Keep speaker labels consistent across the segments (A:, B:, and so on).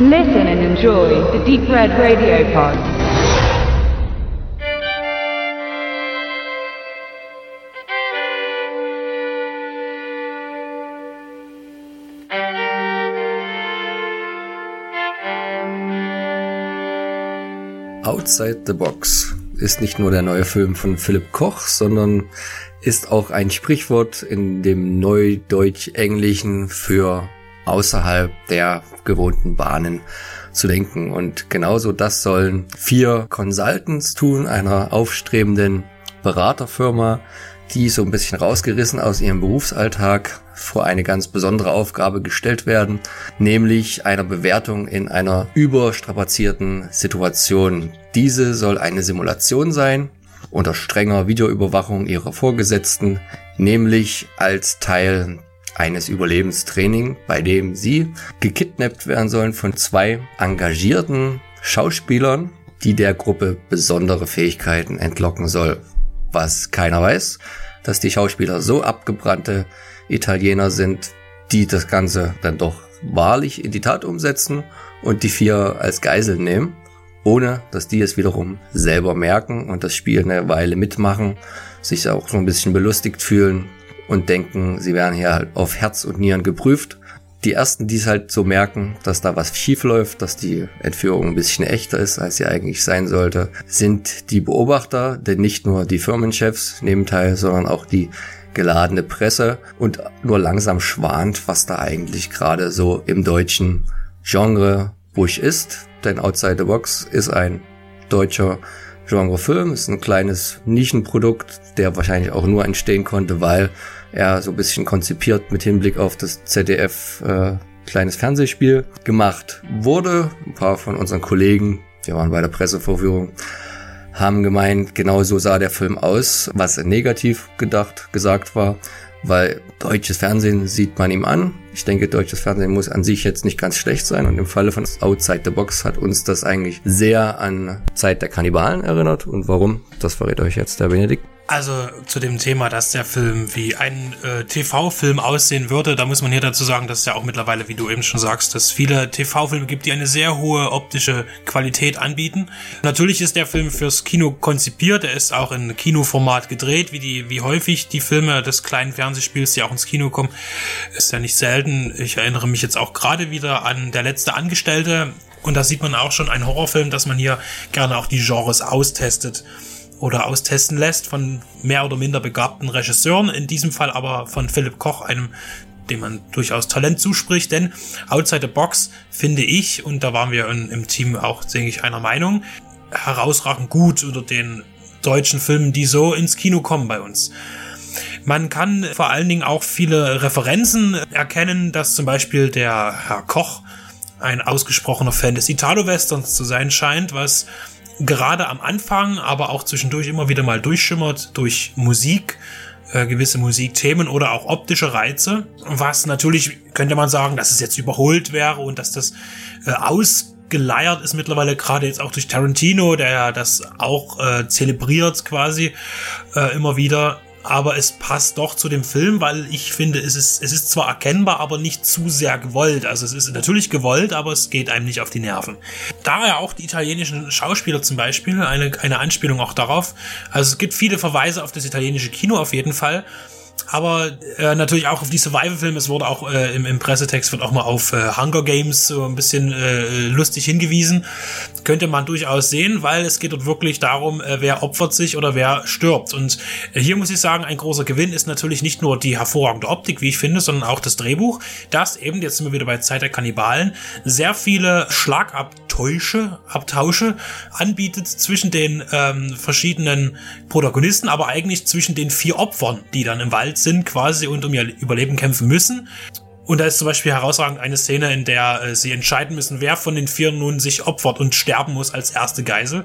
A: Listen and enjoy the Deep Red Radio Pod.
B: Outside the Box ist nicht nur der neue Film von Philipp Koch, sondern ist auch ein Sprichwort in dem Neudeutsch-Englischen für außerhalb der gewohnten Bahnen zu denken. Und genauso das sollen vier Consultants tun, einer aufstrebenden Beraterfirma, die so ein bisschen rausgerissen aus ihrem Berufsalltag vor eine ganz besondere Aufgabe gestellt werden, nämlich einer Bewertung in einer überstrapazierten Situation. Diese soll eine Simulation sein, unter strenger Videoüberwachung ihrer Vorgesetzten, nämlich als Teil eines Überlebenstraining, bei dem sie gekidnappt werden sollen von zwei engagierten Schauspielern, die der Gruppe besondere Fähigkeiten entlocken soll. Was keiner weiß, dass die Schauspieler so abgebrannte Italiener sind, die das Ganze dann doch wahrlich in die Tat umsetzen und die vier als Geisel nehmen, ohne dass die es wiederum selber merken und das Spiel eine Weile mitmachen, sich auch so ein bisschen belustigt fühlen und denken, sie werden hier halt auf Herz und Nieren geprüft. Die ersten, die es halt so merken, dass da was schief läuft, dass die Entführung ein bisschen echter ist, als sie eigentlich sein sollte, sind die Beobachter, denn nicht nur die Firmenchefs nehmen teil, sondern auch die geladene Presse und nur langsam schwant, was da eigentlich gerade so im deutschen Genre Busch ist. Denn Outside the Box ist ein deutscher Genrefilm, ist ein kleines Nischenprodukt, der wahrscheinlich auch nur entstehen konnte, weil er so ein bisschen konzipiert mit Hinblick auf das ZDF äh, kleines Fernsehspiel gemacht wurde. Ein paar von unseren Kollegen, wir waren bei der Pressevorführung, haben gemeint, genau so sah der Film aus, was negativ gedacht, gesagt war, weil deutsches Fernsehen sieht man ihm an. Ich denke, deutsches Fernsehen muss an sich jetzt nicht ganz schlecht sein und im Falle von Outside the Box hat uns das eigentlich sehr an Zeit der Kannibalen erinnert. Und warum? Das verrät euch jetzt der Benedikt.
C: Also zu dem Thema, dass der Film wie ein äh, TV-Film aussehen würde, da muss man hier dazu sagen, dass es ja auch mittlerweile, wie du eben schon sagst, dass viele TV-Filme gibt, die eine sehr hohe optische Qualität anbieten. Natürlich ist der Film fürs Kino konzipiert, er ist auch in Kinoformat gedreht, wie die, wie häufig die Filme des kleinen Fernsehspiels, die auch ins Kino kommen, ist ja nicht selten. Ich erinnere mich jetzt auch gerade wieder an Der letzte Angestellte, und da sieht man auch schon einen Horrorfilm, dass man hier gerne auch die Genres austestet oder austesten lässt von mehr oder minder begabten Regisseuren, in diesem Fall aber von Philipp Koch, einem dem man durchaus Talent zuspricht, denn Outside the Box finde ich, und da waren wir in, im Team auch, denke ich, einer Meinung, herausragend gut unter den deutschen Filmen, die so ins Kino kommen bei uns. Man kann vor allen Dingen auch viele Referenzen erkennen, dass zum Beispiel der Herr Koch ein ausgesprochener Fan des Italo-Westerns zu sein scheint, was gerade am Anfang, aber auch zwischendurch immer wieder mal durchschimmert durch Musik, äh, gewisse Musikthemen oder auch optische Reize, was natürlich könnte man sagen, dass es jetzt überholt wäre und dass das äh, ausgeleiert ist mittlerweile gerade jetzt auch durch Tarantino, der ja das auch äh, zelebriert quasi äh, immer wieder aber es passt doch zu dem Film, weil ich finde, es ist, es ist zwar erkennbar, aber nicht zu sehr gewollt. Also es ist natürlich gewollt, aber es geht einem nicht auf die Nerven. Da ja auch die italienischen Schauspieler zum Beispiel, eine, eine Anspielung auch darauf. Also es gibt viele Verweise auf das italienische Kino auf jeden Fall aber äh, natürlich auch auf die Survival-Filme. Es wurde auch äh, im, im Pressetext wird auch mal auf äh, Hunger Games so ein bisschen äh, lustig hingewiesen. Könnte man durchaus sehen, weil es geht dort wirklich darum, äh, wer opfert sich oder wer stirbt. Und äh, hier muss ich sagen, ein großer Gewinn ist natürlich nicht nur die hervorragende Optik, wie ich finde, sondern auch das Drehbuch, das eben, jetzt sind wir wieder bei Zeit der Kannibalen, sehr viele Schlagabtäusche, Abtausche anbietet zwischen den ähm, verschiedenen Protagonisten, aber eigentlich zwischen den vier Opfern, die dann im Wald sind quasi und um ihr Überleben kämpfen müssen. Und da ist zum Beispiel herausragend eine Szene, in der äh, sie entscheiden müssen, wer von den vier nun sich opfert und sterben muss als erste Geisel.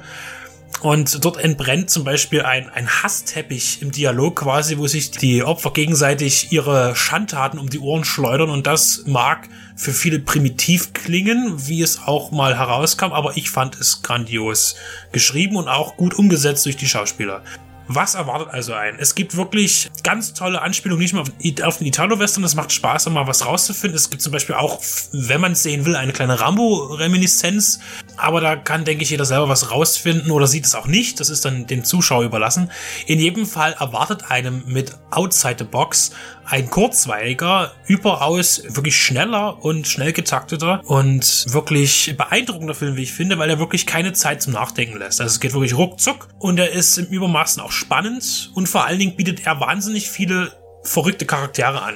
C: Und dort entbrennt zum Beispiel ein, ein Hassteppich im Dialog quasi, wo sich die Opfer gegenseitig ihre Schandtaten um die Ohren schleudern. Und das mag für viele primitiv klingen, wie es auch mal herauskam, aber ich fand es grandios geschrieben und auch gut umgesetzt durch die Schauspieler. Was erwartet also ein? Es gibt wirklich ganz tolle Anspielungen, nicht nur auf, den Italo-Western, das macht Spaß, um mal was rauszufinden. Es gibt zum Beispiel auch, wenn man es sehen will, eine kleine Rambo-Reminiszenz, aber da kann, denke ich, jeder selber was rausfinden oder sieht es auch nicht. Das ist dann dem Zuschauer überlassen. In jedem Fall erwartet einem mit Outside the Box ein kurzweiliger, überaus wirklich schneller und schnell getakteter und wirklich beeindruckender Film, wie ich finde, weil er wirklich keine Zeit zum Nachdenken lässt. Also es geht wirklich ruckzuck und er ist im Übermaßen auch spannend und vor allen Dingen bietet er wahnsinnig viele verrückte Charaktere an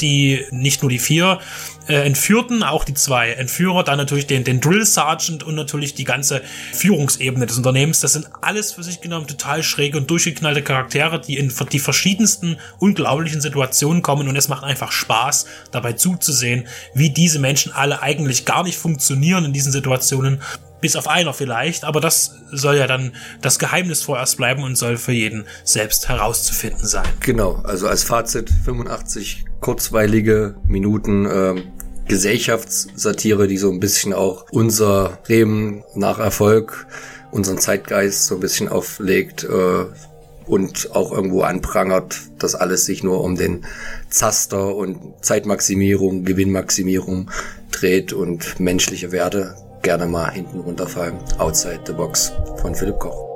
C: die nicht nur die vier äh, Entführten, auch die zwei Entführer, dann natürlich den, den Drill Sergeant und natürlich die ganze Führungsebene des Unternehmens. Das sind alles für sich genommen total schräge und durchgeknallte Charaktere, die in die verschiedensten unglaublichen Situationen kommen und es macht einfach Spaß, dabei zuzusehen, wie diese Menschen alle eigentlich gar nicht funktionieren in diesen Situationen bis auf einer vielleicht, aber das soll ja dann das Geheimnis vorerst bleiben und soll für jeden selbst herauszufinden sein.
B: Genau, also als Fazit 85 kurzweilige Minuten äh, Gesellschaftssatire, die so ein bisschen auch unser Reben nach Erfolg, unseren Zeitgeist so ein bisschen auflegt äh, und auch irgendwo anprangert, dass alles sich nur um den Zaster und Zeitmaximierung, Gewinnmaximierung dreht und menschliche Werte gerne mal hinten runterfallen. Outside the Box von Philipp Koch.